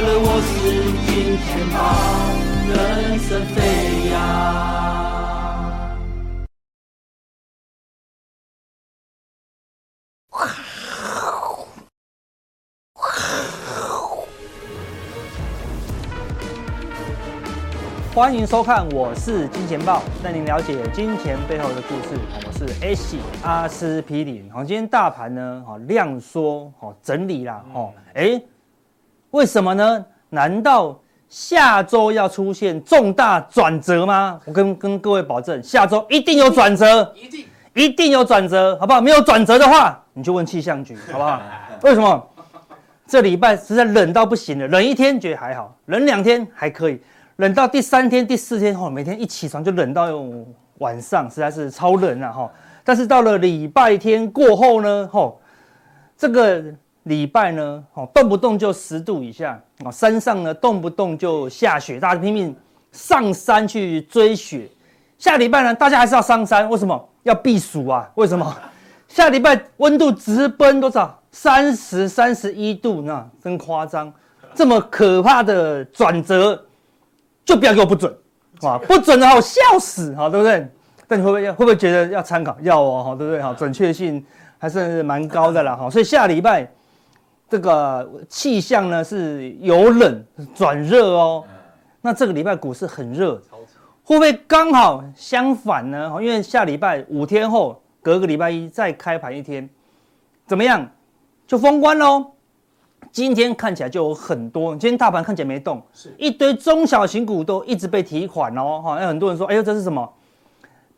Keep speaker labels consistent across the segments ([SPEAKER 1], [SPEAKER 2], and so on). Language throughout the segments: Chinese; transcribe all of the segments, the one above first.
[SPEAKER 1] 了我是金钱豹，人生飞扬。欢迎收看，我是金钱豹，带您了解金钱背后的故事。我是 A 阿司匹林。好，今天大盘呢，好量缩，好整理啦，哦，哎，为什么呢？难道下周要出现重大转折吗？我跟跟各位保证，下周一定有转折，一定一定有转折，好不好？没有转折的话，你就问气象局，好不好？为什么？这礼拜实在冷到不行了，冷一天觉得还好，冷两天还可以。冷到第三天、第四天后，每天一起床就冷到晚上，实在是超冷啊！哈，但是到了礼拜天过后呢，吼，这个礼拜呢，哦，动不动就十度以下啊，山上呢动不动就下雪，大家拼命上山去追雪。下礼拜呢，大家还是要上山，为什么？要避暑啊？为什么？下礼拜温度直奔多少？三十、三十一度，那真夸张！这么可怕的转折。就不要给我不准，哇，不准的话我笑死，哈，对不对？但你会不会会不会觉得要参考？要哦，哈，对不对？哈，准确性还是蛮高的啦，哈。所以下礼拜这个气象呢是由冷转热哦。那这个礼拜股市很热，会不会刚好相反呢？因为下礼拜五天后，隔个礼拜一再开盘一天，怎么样？就封关喽。今天看起来就有很多，今天大盘看起来没动，是一堆中小型股都一直被提款哦，哈，有很多人说，哎呦，这是什么？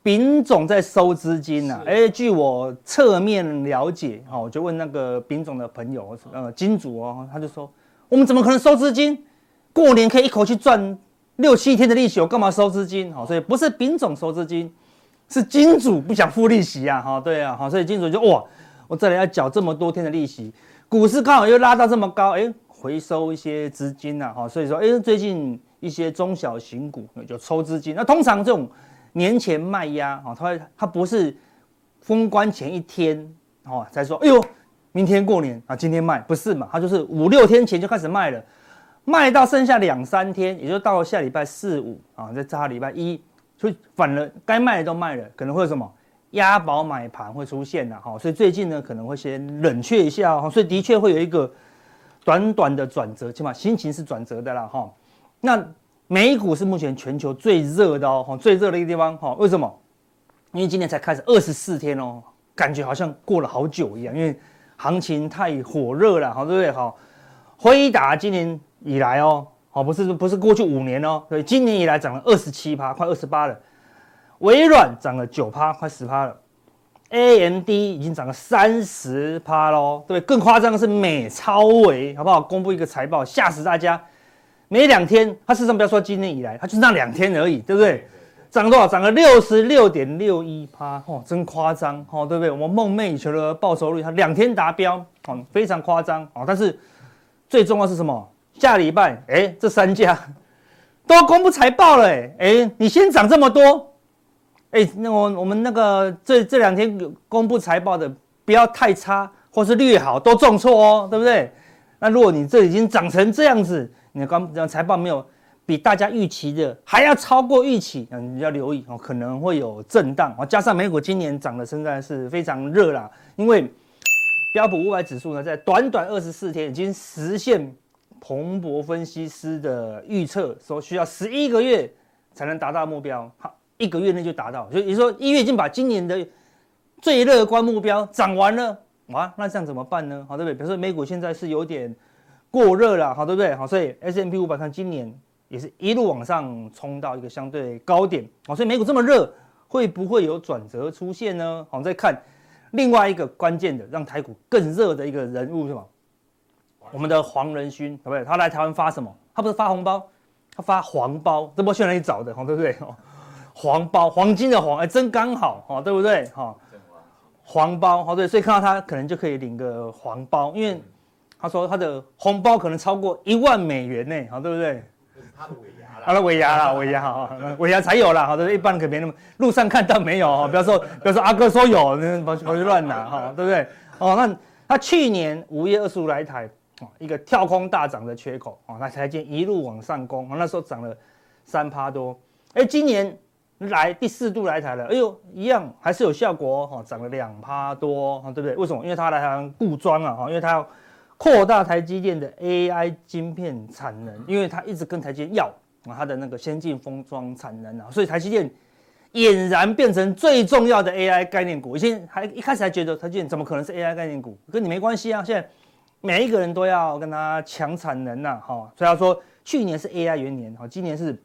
[SPEAKER 1] 丙总在收资金呐，哎，据我侧面了解，哈，我就问那个丙总的朋友，呃，金主哦，他就说，我们怎么可能收资金？过年可以一口气赚六七天的利息，我干嘛收资金？好，所以不是丙总收资金，是金主不想付利息啊，哈，对啊，好，所以金主就哇，我这里要缴这么多天的利息。股市刚好又拉到这么高，哎，回收一些资金呐，哈，所以说，哎，最近一些中小型股就抽资金。那通常这种年前卖压，哈，它它不是封关前一天，哦，才说，哎呦，明天过年啊，今天卖，不是嘛？它就是五六天前就开始卖了，卖到剩下两三天，也就到了下礼拜四五啊，再加礼拜一，所以反了，该卖的都卖了，可能会有什么？押宝买盘会出现的哈，所以最近呢可能会先冷却一下哈，所以的确会有一个短短的转折，起码心情是转折的啦哈。那美股是目前全球最热的哦，最热的一个地方哈。为什么？因为今年才开始二十四天哦，感觉好像过了好久一样，因为行情太火热了，好对不对？好，辉达今年以来哦，好不是不是过去五年哦，所以今年以来涨了二十七趴，快二十八了。微软涨了九趴，快十趴了。AMD 已经涨了三十趴喽，对，更夸张的是美超微，好不好？公布一个财报，吓死大家。没两天，它事实上不要说今年以来，它就是那两天而已，对不对？涨多少？涨了六十六点六一趴，哦，真夸张，哦，对不对？我们梦寐以求的报酬率，它两天达标，哦，非常夸张，哦。但是最重要是什么？下礼拜，哎，这三家都公布财报了，哎，你先涨这么多。哎，那我我们那个这这两天公布财报的，不要太差，或是略好，都重挫哦，对不对？那如果你这已经涨成这样子，你的刚财报没有比大家预期的还要超过预期，嗯你要留意哦，可能会有震荡哦。加上美股今年涨的现在是非常热啦，因为标普五百指数呢，在短短二十四天已经实现彭博分析师的预测，说需要十一个月才能达到目标。好。一个月内就达到，所以你说一月已经把今年的最乐观目标涨完了，哇，那这样怎么办呢？好，对不对？比如说美股现在是有点过热了，好，对不对？好，所以 S M P 五百看今年也是一路往上冲到一个相对高点，好，所以美股这么热，会不会有转折出现呢？好，再看另外一个关键的让台股更热的一个人物是吗？我们的黄仁勋，对不对？他来台湾发什么？他不是发红包，他发黄包，这波去哪里找的？好，对不对？哦黄包，黄金的黄，哎，真刚好，哈，对不对？哈，黄包，好对，所以看到他可能就可以领个黄包，因为他说他的红包可能超过一万美元呢，好，对不对？他的尾牙了，他的尾牙了，尾牙哈，尾牙才有啦，好的，一般可没那么，路上看到没有哈，不要说，不要说阿哥说有，那跑去乱拿哈，对不对？哦，那他去年五月二十五来台，啊，一个跳空大涨的缺口，啊，那台积电一路往上攻，啊，那时候涨了三趴多，哎，今年来第四度来台了，哎呦，一样还是有效果，哈，涨了两趴多，对不对？为什么？因为他来台湾布庄啊，哈，因为他要扩大台积电的 AI 晶片产能，因为它一直跟台积电要啊它的那个先进封装产能啊，所以台积电。俨然变成最重要的 AI 概念股。以前还一开始还觉得台积电怎么可能是 AI 概念股？跟你没关系啊。现在每一个人都要跟他抢产能呐，哈。所以他说去年是 AI 元年，哈，今年是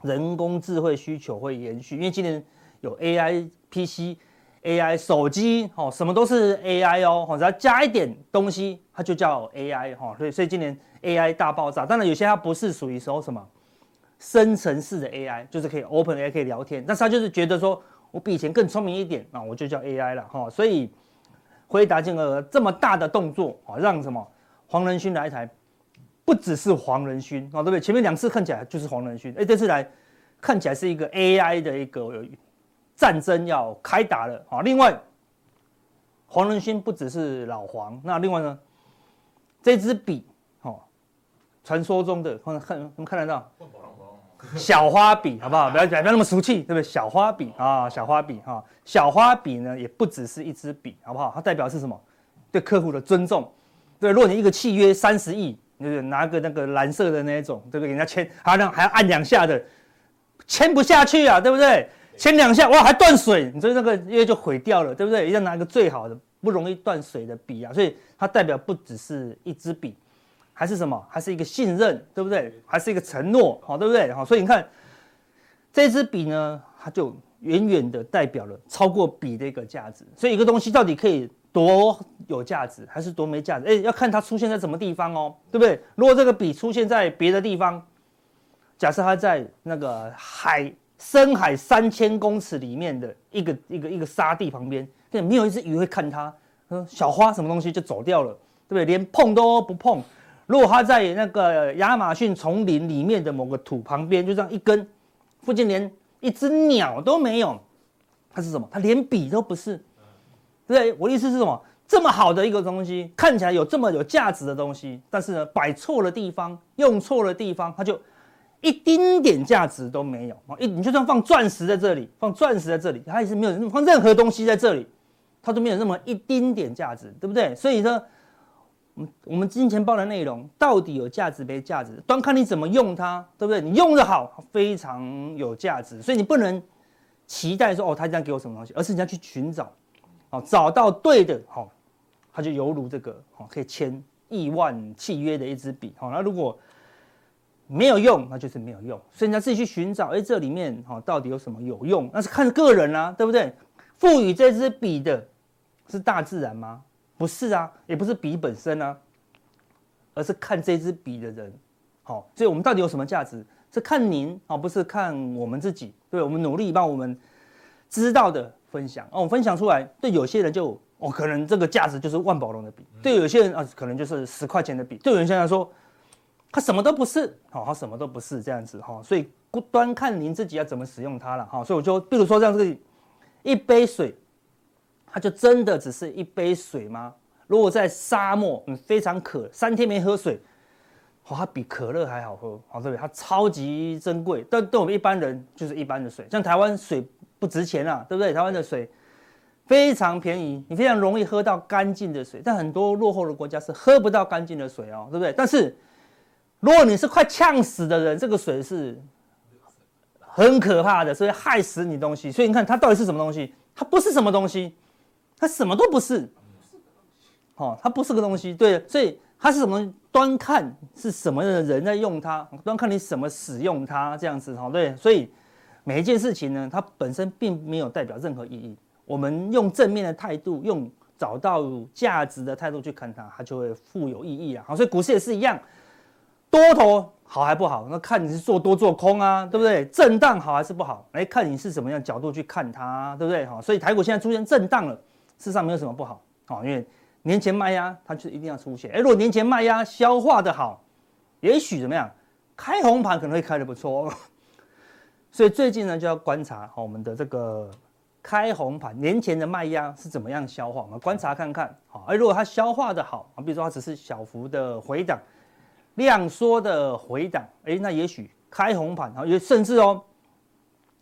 [SPEAKER 1] 人工智慧需求会延续，因为今年有 AI PC、AI 手机，哈，什么都是 AI 哦，哈，只要加一点东西，它就叫 AI，哈。所以所以今年 AI 大爆炸。当然有些它不是属于说什么。生成式的 AI 就是可以 Open AI 可以聊天，但是他就是觉得说我比以前更聪明一点啊，我就叫 AI 了哈。所以回答这个这么大的动作啊，让什么黄仁勋来一台，不只是黄仁勋啊，对不对？前面两次看起来就是黄仁勋，哎，这次来看起来是一个 AI 的一个战争要开打了啊。另外，黄仁勋不只是老黄，那另外呢，这支笔哦，传说中的看看能看得到。小花笔好不好？不要不要那么俗气，对不对？小花笔啊，小花笔哈，小花笔呢也不只是一支笔，好不好？它代表是什么？对客户的尊重。对，如果你一个契约三十亿，就是拿个那个蓝色的那一种，对不对？给人家签，还要还要按两下的，签不下去啊，对不对？签两下哇，还断水，你说那个约就毁掉了，对不对？一定要拿一个最好的、不容易断水的笔啊，所以它代表不只是一支笔。还是什么？还是一个信任，对不对？还是一个承诺，好，对不对？好，所以你看这支笔呢，它就远远的代表了超过笔的一个价值。所以一个东西到底可以多有价值，还是多没价值？哎，要看它出现在什么地方哦，对不对？如果这个笔出现在别的地方，假设它在那个海深海三千公尺里面的一个一个一个沙地旁边，对没有一只鱼会看它，小花什么东西就走掉了，对不对？连碰都不碰。如果它在那个亚马逊丛林里面的某个土旁边，就这样一根，附近连一只鸟都没有，它是什么？它连笔都不是，对不对？我的意思是什么？这么好的一个东西，看起来有这么有价值的东西，但是呢，摆错了地方，用错了地方，它就一丁点价值都没有啊！一你就算放钻石在这里，放钻石在这里，它也是没有放任何东西在这里，它都没有那么一丁点价值，对不对？所以呢。我们我们金钱豹的内容到底有价值没价值，端看你怎么用它，对不对？你用得好，非常有价值，所以你不能期待说哦，他这样给我什么东西，而是你要去寻找，哦，找到对的，好，它就犹如这个，好，可以签亿万契约的一支笔，好，那如果没有用，那就是没有用，所以你要自己去寻找，哎，这里面哈到底有什么有用？那是看个人啦，对不对？赋予这支笔的是大自然吗？不是啊，也不是笔本身啊，而是看这支笔的人，好，所以我们到底有什么价值？是看您啊，不是看我们自己。对，我们努力把我们知道的分享哦，我分享出来，对有些人就哦，可能这个价值就是万宝龙的笔，对有些人啊，可能就是十块钱的笔，对有些人来说，他什么都不是，好，他什么都不是这样子哈，所以端看您自己要怎么使用它了哈。所以我就，比如说这样子，一杯水。它就真的只是一杯水吗？如果在沙漠，你非常渴，三天没喝水，哦，它比可乐还好喝，好对不对？它超级珍贵，但对我们一般人就是一般的水。像台湾水不值钱啊，对不对？台湾的水非常便宜，你非常容易喝到干净的水。但很多落后的国家是喝不到干净的水哦，对不对？但是如果你是快呛死的人，这个水是很可怕的，所以害死你东西。所以你看它到底是什么东西？它不是什么东西。它什么都不是，哦，它不是个东西，对，所以它是什么？端看是什么样的人在用它，端看你怎么使用它，这样子，哈，对，所以每一件事情呢，它本身并没有代表任何意义。我们用正面的态度，用找到价值的态度去看它，它就会富有意义啊。好，所以股市也是一样，多头好还不好，那看你是做多做空啊，对不对？震荡好还是不好？来看你是什么样的角度去看它，对不对？好，所以台股现在出现震荡了。事实上没有什么不好啊，因为年前卖压它就一定要出现。哎，如果年前卖压消化的好，也许怎么样，开红盘可能会开的不错。所以最近呢就要观察好我们的这个开红盘，年前的卖压是怎么样消化？我们观察看看，好，而如果它消化的好，啊，比如说它只是小幅的回档，量缩的回档，哎，那也许开红盘，好，也甚至哦，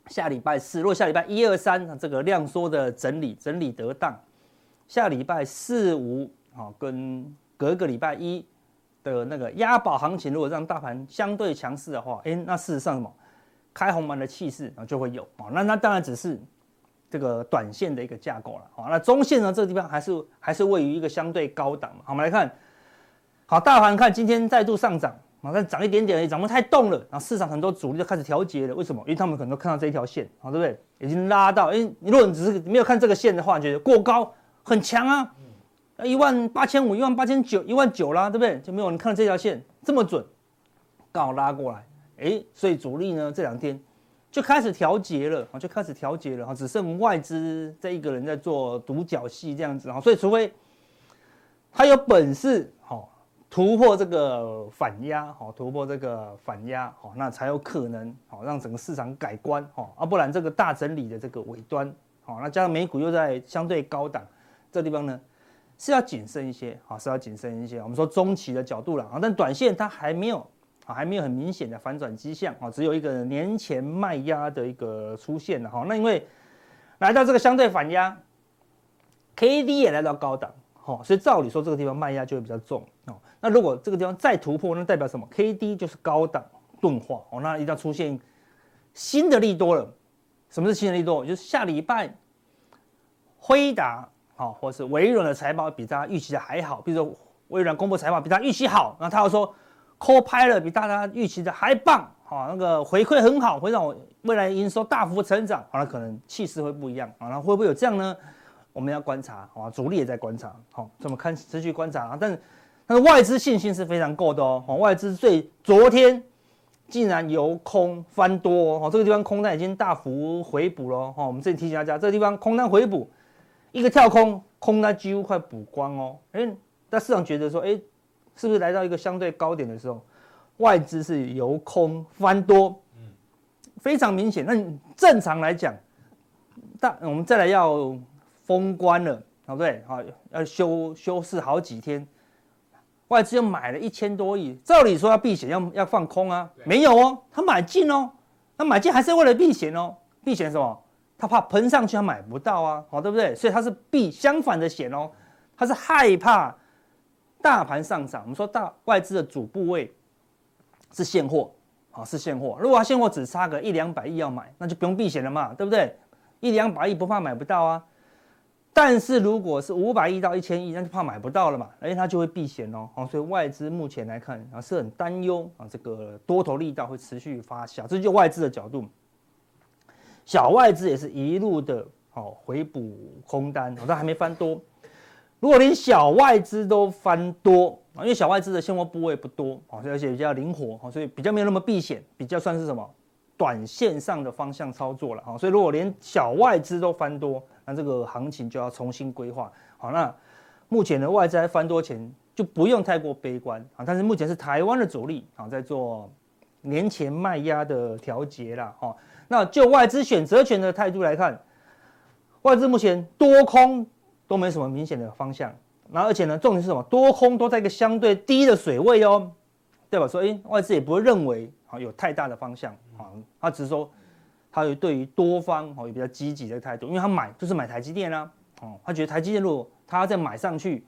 [SPEAKER 1] 下礼拜四，如果下礼拜一二三，这个量缩的整理整理得当，下礼拜四五，好，跟隔个礼拜一的那个押宝行情，如果让大盘相对强势的话，哎，那事实上什么？开红盘的气势啊就会有啊，那那当然只是这个短线的一个架构了啊。那中线呢，这个地方还是还是位于一个相对高档嘛。好，我们来看，好，大盘看今天再度上涨啊，但涨一点点而已，涨不太动了。然后市场很多主力就开始调节了，为什么？因为他们可能都看到这一条线好，对不对？已经拉到，哎，你如果你只是没有看这个线的话，觉得过高很强啊，一万八千五、一万八千九、一万九啦，对不对？就没有你看到这条线这么准，刚好拉过来。哎，所以主力呢这两天就开始调节了啊，就开始调节了啊，只剩外资这一个人在做独角戏这样子啊，所以除非他有本事突破这个反压哈，突破这个反压好，那才有可能好让整个市场改观哈，啊不然这个大整理的这个尾端好，那加上美股又在相对高档这地方呢是要谨慎一些啊，是要谨慎一些。我们说中期的角度了啊，但短线它还没有。啊，还没有很明显的反转迹象啊，只有一个年前卖压的一个出现了哈。那因为来到这个相对反压，K D 也来到高档，好，所以照理说这个地方卖压就会比较重哦。那如果这个地方再突破，那代表什么？K D 就是高档钝化哦，那一定要出现新的利多了。什么是新的利多？就是下礼拜辉达啊，或是微软的财报比大家预期的还好，比如说微软公布财报比大家预期好，那他要说。Copilot 比大家预期的还棒，好，那个回馈很好，会让我未来营收大幅成长，好，那可能气势会不一样，啊，那会不会有这样呢？我们要观察，好，主力也在观察，好，这么看持续观察啊，但是但是外资信心是非常够的哦，外资最昨天竟然由空翻多哦，这个地方空单已经大幅回补了，哈，我们这里提醒大家，这个地方空单回补，一个跳空，空单几乎快补光哦，哎，但市场觉得说，哎。是不是来到一个相对高点的时候，外资是由空翻多，非常明显。那正常来讲，大我们再来要封关了，对不对？好，要休休市好几天，外资又买了一千多亿，照理说要避险，要要放空啊，没有哦，他买进哦，他买进还是为了避险哦，避险什么？他怕喷上去他买不到啊，好，对不对？所以他是避相反的险哦，他是害怕。大盘上涨，我们说大外资的主部位是现货，啊是现货。如果它现货只差个一两百亿要买，那就不用避险了嘛，对不对？一两百亿不怕买不到啊。但是如果是五百亿到一千亿，那就怕买不到了嘛，而且它就会避险哦。所以外资目前来看啊是很担忧啊，这个多头力道会持续发酵，这就外资的角度。小外资也是一路的哦回补空单，好像还没翻多。如果连小外资都翻多啊，因为小外资的现货部位不多啊，而且比较灵活，所以比较没有那么避险，比较算是什么短线上的方向操作了啊。所以如果连小外资都翻多，那这个行情就要重新规划。好，那目前的外资在翻多前就不用太过悲观啊。但是目前是台湾的主力啊在做年前卖压的调节了哈。那就外资选择权的态度来看，外资目前多空。都没什么明显的方向，然后而且呢，重点是什么？多空都在一个相对低的水位哦，对吧？所以外资也不会认为啊有太大的方向啊，他只是说他有对于多方哦有比较积极的态度，因为他买就是买台积电啊，哦，他觉得台积电如果他再买上去，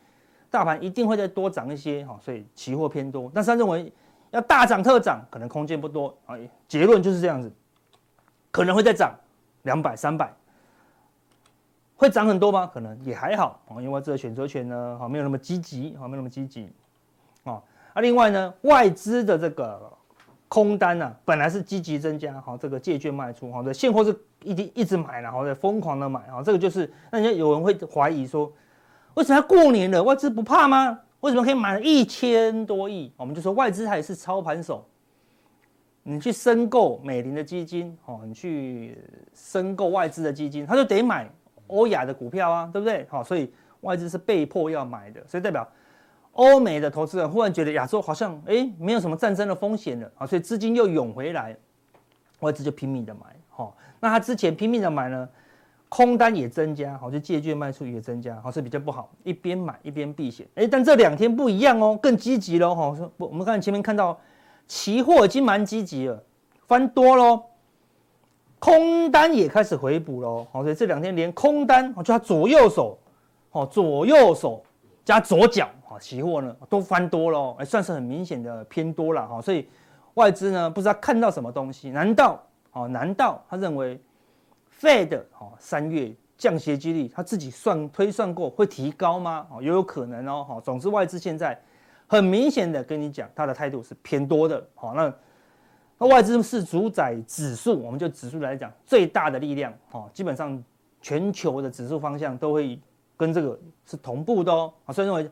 [SPEAKER 1] 大盘一定会再多涨一些哈，所以期货偏多，但是他认为要大涨特涨可能空间不多啊，结论就是这样子，可能会再涨两百三百。会涨很多吗？可能也还好啊，因为这个选择权呢，哈，没有那么积极，哈，没有那么积极，啊，啊，另外呢，外资的这个空单呢、啊，本来是积极增加，哈，这个借券卖出，哈，这现货是一定一直买，然后在疯狂的买，啊，这个就是，那人家有人会怀疑说，为什么要过年了，外资不怕吗？为什么可以买一千多亿？我们就说外资它也是操盘手，你去申购美林的基金，哦，你去申购外资的基金，他就得买。欧亚的股票啊，对不对？好，所以外资是被迫要买的，所以代表欧美的投资人忽然觉得亚洲好像哎没有什么战争的风险了啊，所以资金又涌回来，外资就拼命的买。好，那他之前拼命的买呢，空单也增加，好，就借券卖出也增加，好，是比较不好，一边买一边避险。哎，但这两天不一样哦，更积极了哈。说我们看前面看到期货已经蛮积极了，翻多喽，空单也开始回补喽。好，所以这两天连空单，就他左右手，好，左右手加左脚，期货呢都翻多了，哎，算是很明显的偏多了哈。所以外资呢不知道看到什么东西，难道哦？难道他认为？Fed 哦，三月降息几率，他自己算推算过会提高吗？哦，也有可能哦。哈，总之外资现在很明显的跟你讲，他的态度是偏多的。好，那那外资是主宰指数，我们就指数来讲最大的力量。哦，基本上全球的指数方向都会跟这个是同步的哦。所以认为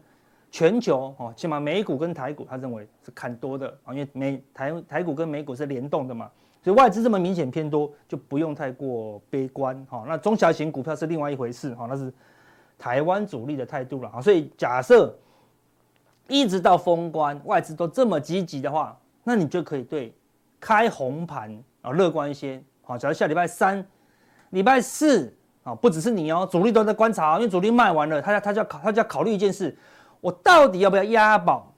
[SPEAKER 1] 全球哦，起码美股跟台股，他认为是看多的啊，因为美台台股跟美股是联动的嘛。所以外资这么明显偏多，就不用太过悲观哈。那中小型股票是另外一回事哈，那是台湾主力的态度了哈。所以假设一直到封关，外资都这么积极的话，那你就可以对开红盘啊乐观一些。好，假如下礼拜三、礼拜四啊，不只是你哦，主力都在观察，因为主力卖完了，他他就要考他就要考虑一件事，我到底要不要押宝？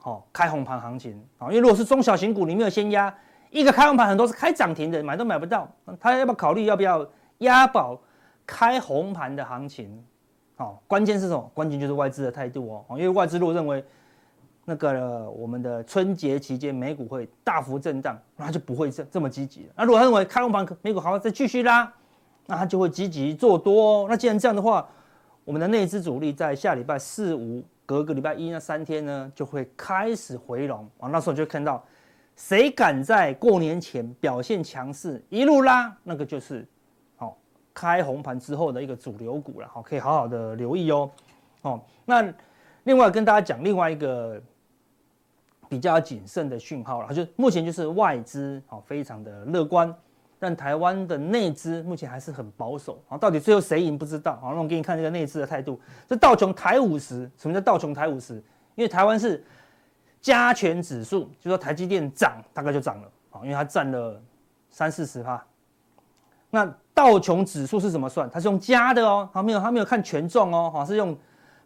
[SPEAKER 1] 好，开红盘行情啊，因为如果是中小型股，你没有先押。一个开红盘，很多是开涨停的，买都买不到。他要不要考虑要不要押宝开红盘的行情？哦，关键是什么？关键就是外资的态度哦。因为外资如果认为那个我们的春节期间美股会大幅震荡，那他就不会这这么积极。那如果他认为开红盘美股还要再继续拉，那他就会积极做多。那既然这样的话，我们的内资主力在下礼拜四五隔个礼拜一那三天呢，就会开始回笼啊。那时候就看到。谁敢在过年前表现强势，一路拉，那个就是，哦开红盘之后的一个主流股了，好，可以好好的留意哦，哦，那另外跟大家讲另外一个比较谨慎的讯号了，就目前就是外资好非常的乐观，但台湾的内资目前还是很保守，啊，到底最后谁赢不知道，好，那我给你看这个内资的态度，这道琼台五十，什么叫道琼台五十？因为台湾是。加权指数，就说台积电涨，大概就涨了啊，因为它占了三四十趴。那道琼指数是怎么算？它是用加的哦，它没有它没有看权重哦，哈，是用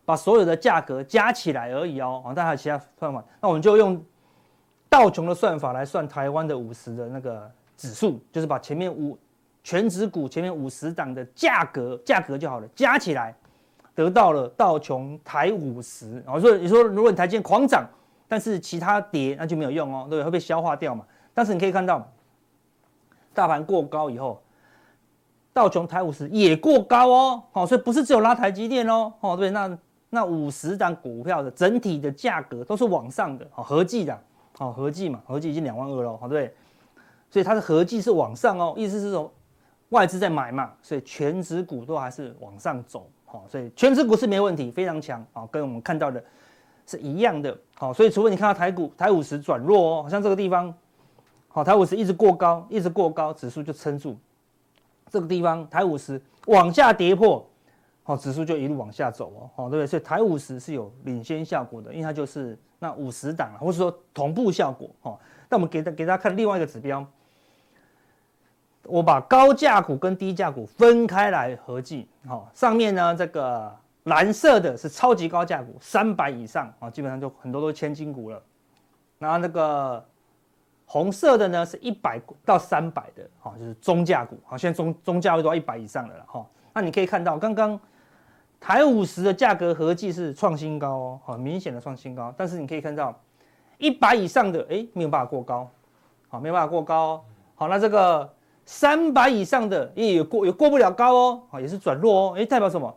[SPEAKER 1] 把所有的价格加起来而已哦，啊，但还有其他算法。那我们就用道琼的算法来算台湾的五十的那个指数，就是把前面五全指股前面五十档的价格价格就好了，加起来得到了道琼台五十。然后说你说如果你台积电狂涨。但是其他跌那就没有用哦，对，会被消化掉嘛。但是你可以看到，大盘过高以后，道琼台五十也过高哦，好，所以不是只有拉台积电哦，哦，对，那那五十档股票的整体的价格都是往上的，哦，合计的，哦，合计嘛，合计已经两万二了，好，对，所以它的合计是往上哦，意思是说外资在买嘛，所以全值股都还是往上走，好，所以全值股是没问题，非常强，好，跟我们看到的。是一样的，好，所以除非你看到台股台五十转弱哦，好像这个地方，好，台五十一直过高，一直过高，指数就撑住。这个地方台五十往下跌破，好，指数就一路往下走哦，好，对不对？所以台五十是有领先效果的，因为它就是那五十档，或者说同步效果，哈。那我们给大给大家看另外一个指标，我把高价股跟低价股分开来合计，好，上面呢这个。蓝色的是超级高价股，三百以上啊，基本上就很多都千金股了。然后那个红色的呢，是一百到三百的，哈，就是中价股，好，现在中中价位都要一百以上的了，哈。那你可以看到，刚刚台五十的价格合计是创新高哦，很明显的创新高。但是你可以看到，一百以上的，哎，没有办法过高，好，没有办法过高哦。好，那这个三百以上的也有过，也过不了高哦，啊，也是转弱哦，哎，代表什么？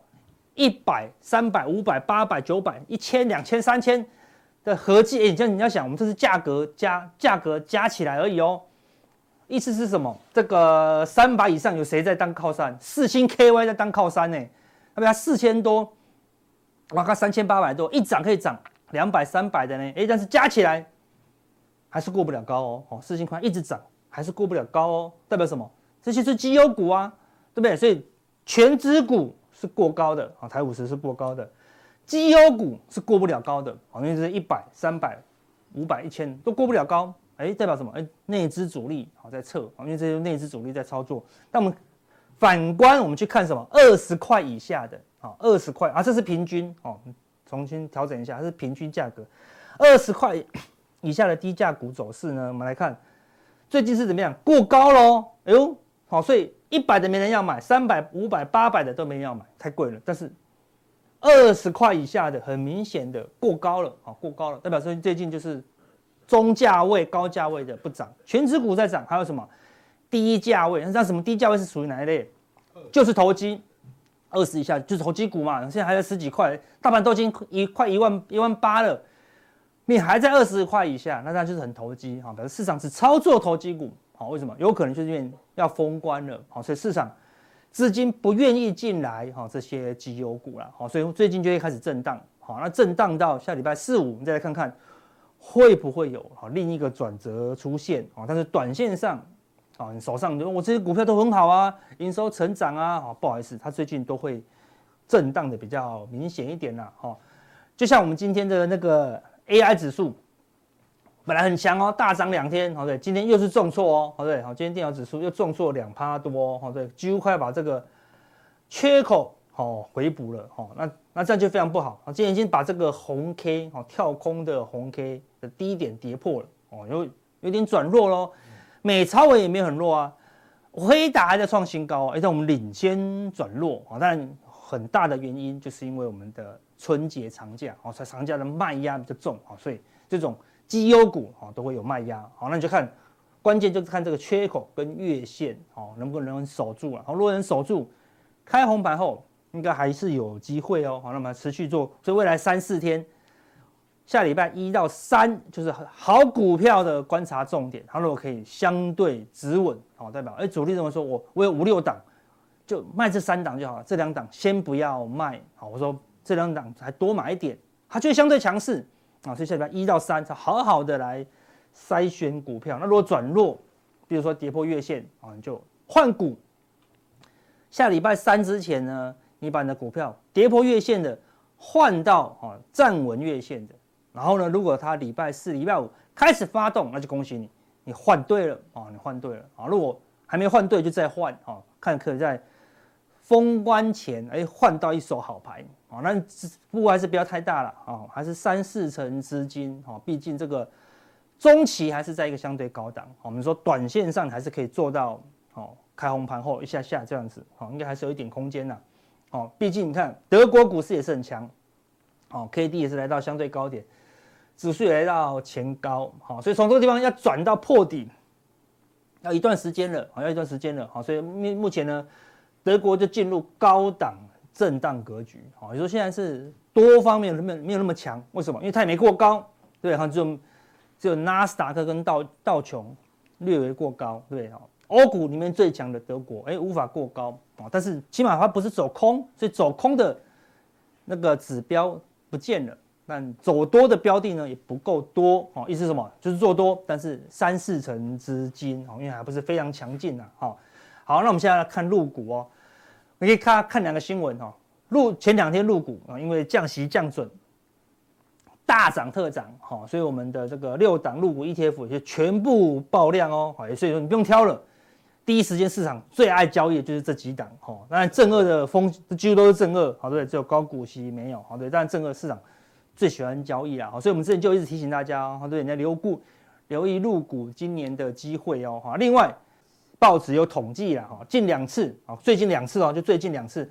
[SPEAKER 1] 一百、三百、五百、八百、九百、一千、两千、三千的合计，哎，这样你要想，我们这是价格加价格加起来而已哦。意思是什么？这个三百以上有谁在当靠山？四星 KY 在当靠山呢？要不然四千多，哇，它三千八百多，一涨可以涨两百、三百的呢？哎，但是加起来还是过不了高哦。哦，四星 KY 一直涨，还是过不了高哦。代表什么？这些是绩优股啊，对不对？所以权值股。是过高的啊，台五十是过高的，绩优股是过不了高的啊，因为是一百、三百、五百、一千都过不了高，哎，代表什么？哎，内资主力好在撤啊，因为这些内资主力在操作。但我们反观我们去看什么二十块以下的，好，二十块啊，这是平均哦，重新调整一下，这是平均价格，二十块以下的低价股走势呢，我们来看最近是怎么样？过高喽，哎呦，好，所以一百的没人要买，三百、五百、八百的都没人要买，太贵了。但是二十块以下的很明显的过高了，好，过高了，代表说最近就是中价位、高价位的不涨，全值股在涨，还有什么？低价位，那什么低价位是属于哪一类？就是投机，二十以下就是投机股嘛。现在还在十几块，大盘都已经一块一万一万八了，你还在二十块以下，那那就是很投机哈。表示市场是操作投机股，好，为什么？有可能就是因为要封关了，好，所以市场资金不愿意进来哈，这些绩优股了，好，所以最近就会开始震荡，好，那震荡到下礼拜四五，我们再来看看会不会有好另一个转折出现啊？但是短线上。啊，你手上我这些股票都很好啊，营收成长啊，好，不好意思，它最近都会震荡的比较明显一点啦，哈，就像我们今天的那个 AI 指数，本来很强哦，大涨两天，好对，今天又是重挫哦，好对，好，今天电脑指数又重挫两趴多，好对，几乎快要把这个缺口好回补了，好，那那这样就非常不好，今天已经把这个红 K 好跳空的红 K 的低点跌破了，哦，有有点转弱喽。美超微也没有很弱啊，辉达还在创新高，而且我们领先转弱啊，但很大的原因就是因为我们的春节长假哦，在长假的卖压比较重啊，所以这种绩优股啊都会有卖压，好，那你就看关键就是看这个缺口跟月线哦能不能守住啊，好，如果能守住，开红盘后应该还是有机会哦，好，那么持续做，所以未来三四天。下礼拜一到三就是好股票的观察重点，它如果可以相对止稳，好代表哎主力认为说我我有五六档，就卖这三档就好了，这两档先不要卖，好我说这两档还多买一点，它就相对强势啊，所以下礼拜一到三，才好好的来筛选股票。那如果转弱，比如说跌破月线啊，你就换股。下礼拜三之前呢，你把你的股票跌破月线的换到啊站稳月线的。然后呢，如果它礼拜四、礼拜五开始发动，那就恭喜你，你换对了啊，你换对了啊。如果还没换对，就再换啊，看可以在封关前哎换到一手好牌啊。那不还是不要太大了啊，还是三四成资金啊，毕竟这个中期还是在一个相对高档。我们说短线上还是可以做到哦，开红盘后一下下这样子哦，应该还是有一点空间的哦。毕竟你看德国股市也是很强哦，K D 也是来到相对高点。指数也来到前高，好，所以从这个地方要转到破底，要一段时间了，好，要一段时间了，好，所以目目前呢，德国就进入高档震荡格局，好，你说现在是多方面没没有那么强，为什么？因为它也没过高，对，哈，只有只有纳斯达克跟道道琼略微过高，对，哈，欧股里面最强的德国，哎，无法过高，啊，但是起码它不是走空，所以走空的那个指标不见了。但走多的标的呢也不够多哦，意思是什么？就是做多，但是三四成资金哦，因为还不是非常强劲呐。好，好，那我们现在来看陆股哦，你可以看看两个新闻哈。入前两天入股啊，因为降息降准，大涨特涨哈，所以我们的这个六档入股 ETF 就全部爆量哦。好，所以说你不用挑了，第一时间市场最爱交易的就是这几档哈。当然正二的风几乎都是正二，好对，只有高股息没有好对，但正二市场。最喜欢交易啦，所以我们之前就一直提醒大家哦，对，人家留股留意入股今年的机会哦，哈。另外，报纸有统计啦，哈，近两次啊，最近两次哦，就最近两次，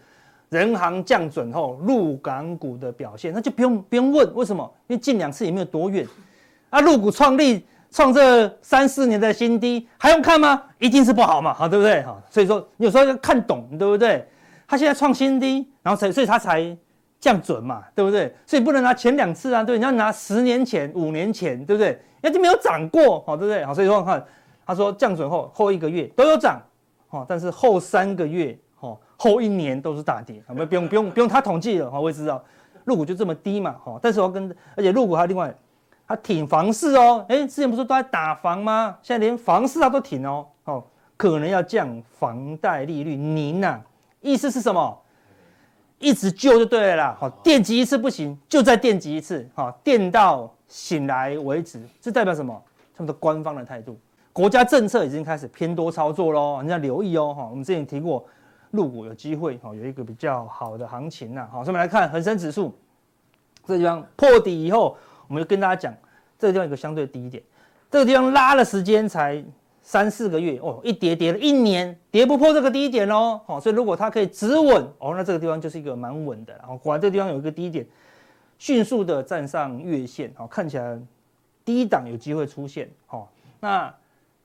[SPEAKER 1] 人行降准后入港股的表现，那就不用不用问为什么，因为近两次也没有多远，啊，入股创立创这三四年的新低，还用看吗？一定是不好嘛，好对不对？哈，所以说有时候要看懂，对不对？他现在创新低，然后才所以他才。降准嘛，对不对？所以不能拿前两次啊，对，你要拿十年前、五年前，对不对？因为就没有涨过，好，对不对？好，所以说看，他说降准后后一个月都有涨，哦，但是后三个月、哦后一年都是大跌，我们不用不用不用他统计了，好，我也知道，陆股就这么低嘛，好，但是我跟而且陆股还有另外，他挺房市哦，哎，之前不是都在打房吗？现在连房市他都挺哦，哦，可能要降房贷利率，您呐，意思是什么？一直救就对了，好，电击一次不行，就再电击一次，好，电到醒来为止，这代表什么？他们的官方的态度，国家政策已经开始偏多操作喽，你要留意哦，哈，我们之前提过，入股有机会哦，有一个比较好的行情呐。好，我们来看恒生指数这地方破底以后，我们就跟大家讲，这个地方有一个相对低点，这个地方拉的时间才三四个月哦，一跌跌了一年，跌不破这个低点喽。好，所以如果它可以止稳哦，那这个地方就是一个蛮稳的。然后果然这个地方有一个低点，迅速的站上月线，好，看起来低档有机会出现。好，那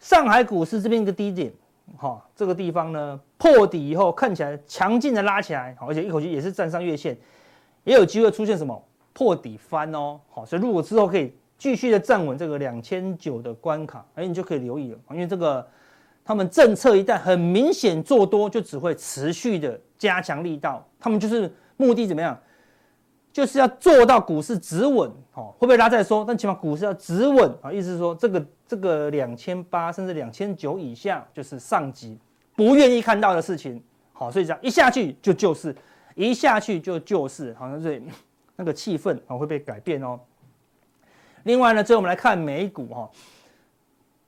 [SPEAKER 1] 上海股市这边一个低点。好，这个地方呢破底以后看起来强劲的拉起来，好，而且一口气也是站上月线，也有机会出现什么破底翻哦。好，所以如果之后可以继续的站稳这个两千九的关卡，哎，你就可以留意了，因为这个他们政策一旦很明显做多，就只会持续的加强力道，他们就是目的怎么样？就是要做到股市止稳，哦，会不会拉再说？但起码股市要止稳啊，意思是说这个这个两千八甚至两千九以下，就是上级不愿意看到的事情，好，所以这样一下去就救市，一下去就救市，好像是 那个气氛啊会被改变哦。另外呢，最后我们来看美股哈，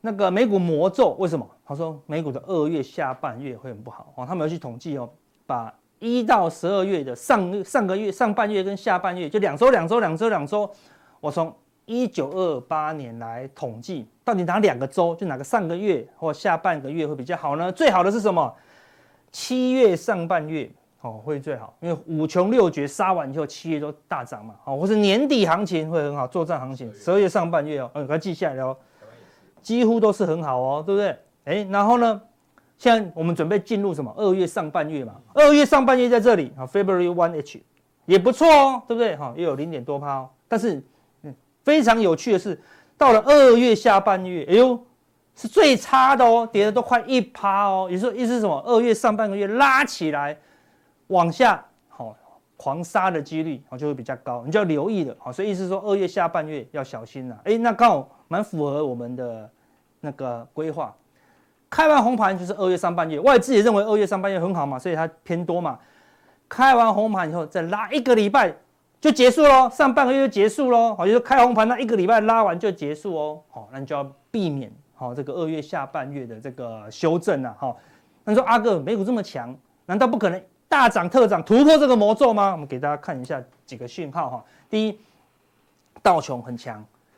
[SPEAKER 1] 那个美股魔咒为什么？他说美股的二月下半月会很不好哦，他们要去统计哦，把。一到十二月的上上个月上半月跟下半月就两周两周两周两周，我从一九二八年来统计，到底哪两个周就哪个上个月或下半个月会比较好呢？最好的是什么？七月上半月哦会最好，因为五穷六绝杀完以后，七月都大涨嘛，哦，或是年底行情会很好，作战行情十二月上半月哦，嗯，给它记下来哦，几乎都是很好哦，对不对？哎，然后呢？现在我们准备进入什么？二月上半月嘛，二月上半月在这里啊，February one H 也不错哦，对不对？哈，也有零点多趴哦。但是，嗯，非常有趣的是，到了二月下半月，哎呦，是最差的哦，跌的都快一趴哦。也就意思是什么？二月上半个月拉起来，往下好狂杀的几率啊就会比较高，你就要留意了。好，所以意思是说二月下半月要小心了。哎，那刚好蛮符合我们的那个规划。开完红盘就是二月上半月，外资也认为二月上半月很好嘛，所以它偏多嘛。开完红盘以后再拉一个礼拜就结束喽，上半个月就结束喽。好，就是开红盘那一个礼拜拉完就结束哦。好，那你就要避免好这个二月下半月的这个修正了。好，那你说阿哥美股这么强，难道不可能大涨特涨突破这个魔咒吗？我们给大家看一下几个讯号哈。第一，道琼很强，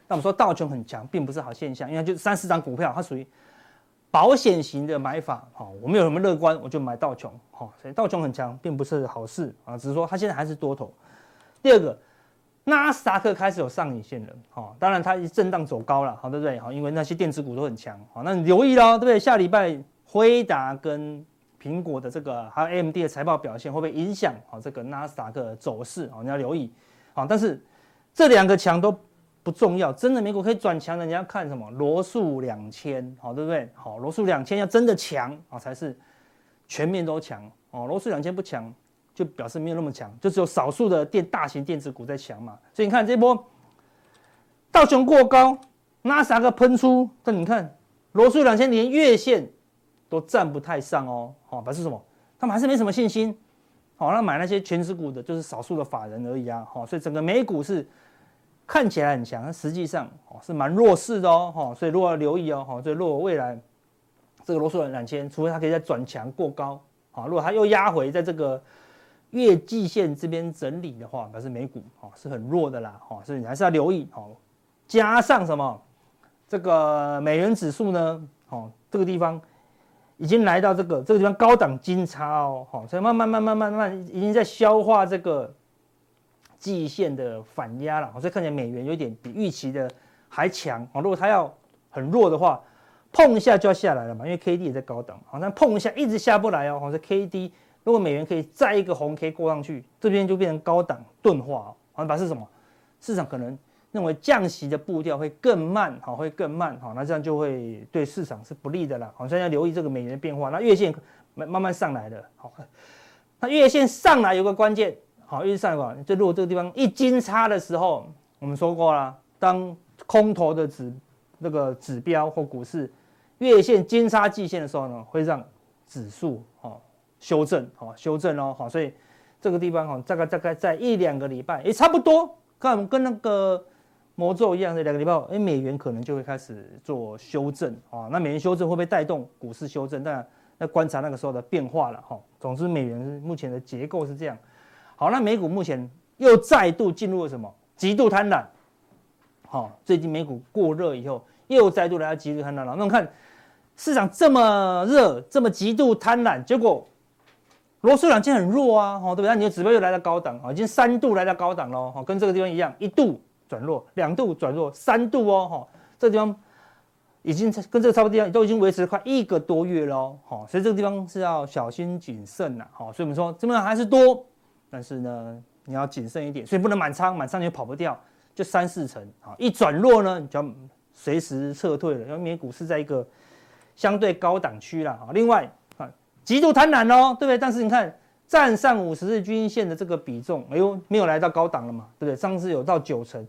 [SPEAKER 1] 那我们说道琼很强并不是好现象，因为就三十张股票它属于。保险型的买法，好，我没有什么乐观，我就买道琼，好，所以道琼很强，并不是好事啊，只是说它现在还是多头。第二个，纳斯达克开始有上影线了，好，当然它一震荡走高了，好，对不对？好，因为那些电子股都很强，好，那你留意咯，对不对？下礼拜辉达跟苹果的这个还有 AMD 的财报表现会不会影响好这个纳斯达克走势？好，你要留意，好，但是这两个强都。不重要，真的美股可以转强的，你要看什么？罗素两千，好，对不对？好，罗素两千要真的强啊，才是全面都强哦。罗素两千不强，就表示没有那么强，就只有少数的电大型电子股在强嘛。所以你看这波道琼过高，纳斯达克喷出，但你看罗素两千连月线都站不太上哦，好，表示什么？他们还是没什么信心。好，那买那些全值股的，就是少数的法人而已啊。好，所以整个美股是。看起来很强，但实际上哦是蛮弱势的哦，所以如果要留意哦，所以如果未来这个罗素两千，除非它可以再转强过高，好，如果它又压回在这个月季线这边整理的话，表示美股哦是很弱的啦，哦，所以你还是要留意哦。加上什么？这个美元指数呢？哦，这个地方已经来到这个这个地方高档金叉哦，好，所以慢慢慢慢慢慢已经在消化这个。季线的反压了，所以看起来美元有点比预期的还强啊。如果它要很弱的话，碰一下就要下来了嘛，因为 K D 也在高档，好像碰一下一直下不来哦。好像 K D 如果美元可以再一个红 K 过上去，这边就变成高档钝化哦。好像表示什么？市场可能认为降息的步调会更慢，好，会更慢，好，那这样就会对市场是不利的啦。好，所以要留意这个美元的变化。那月线慢慢慢上来了，好，那月线上来有个关键。好，一直上吧。就如果这个地方一金叉的时候，我们说过了，当空头的指那个指标或股市月线金叉季线的时候呢，会让指数哦修正，哦修正哦，好，所以这个地方哦，大概大概在一两个礼拜，也差不多，跟跟那个魔咒一样的两个礼拜，哎，美元可能就会开始做修正啊。那美元修正会不会带动股市修正？当然那观察那个时候的变化了哈。总之，美元目前的结构是这样。好，那美股目前又再度进入了什么极度贪婪？好，最近美股过热以后，又再度来到极度贪婪了。那我们看市场这么热，这么极度贪婪，结果罗素两今天很弱啊，哦，对不对？那你的指标又来到高档啊，已经三度来到高档喽，跟这个地方一样，一度转弱，两度转弱，三度哦，哈，这个地方已经跟这个差不多地方都已经维持了快一个多月喽，好，所以这个地方是要小心谨慎呐，好，所以我们说这边还是多，但是呢，你要谨慎一点，所以不能满仓，满仓你就跑不掉。就三四成啊，一转弱呢，你就要随时撤退了。因为美股是在一个相对高档区啦。啊。另外啊，极度贪婪哦，对不对？但是你看，站上五十日均线的这个比重，哎呦，没有来到高档了嘛，对不对？上次有到九成，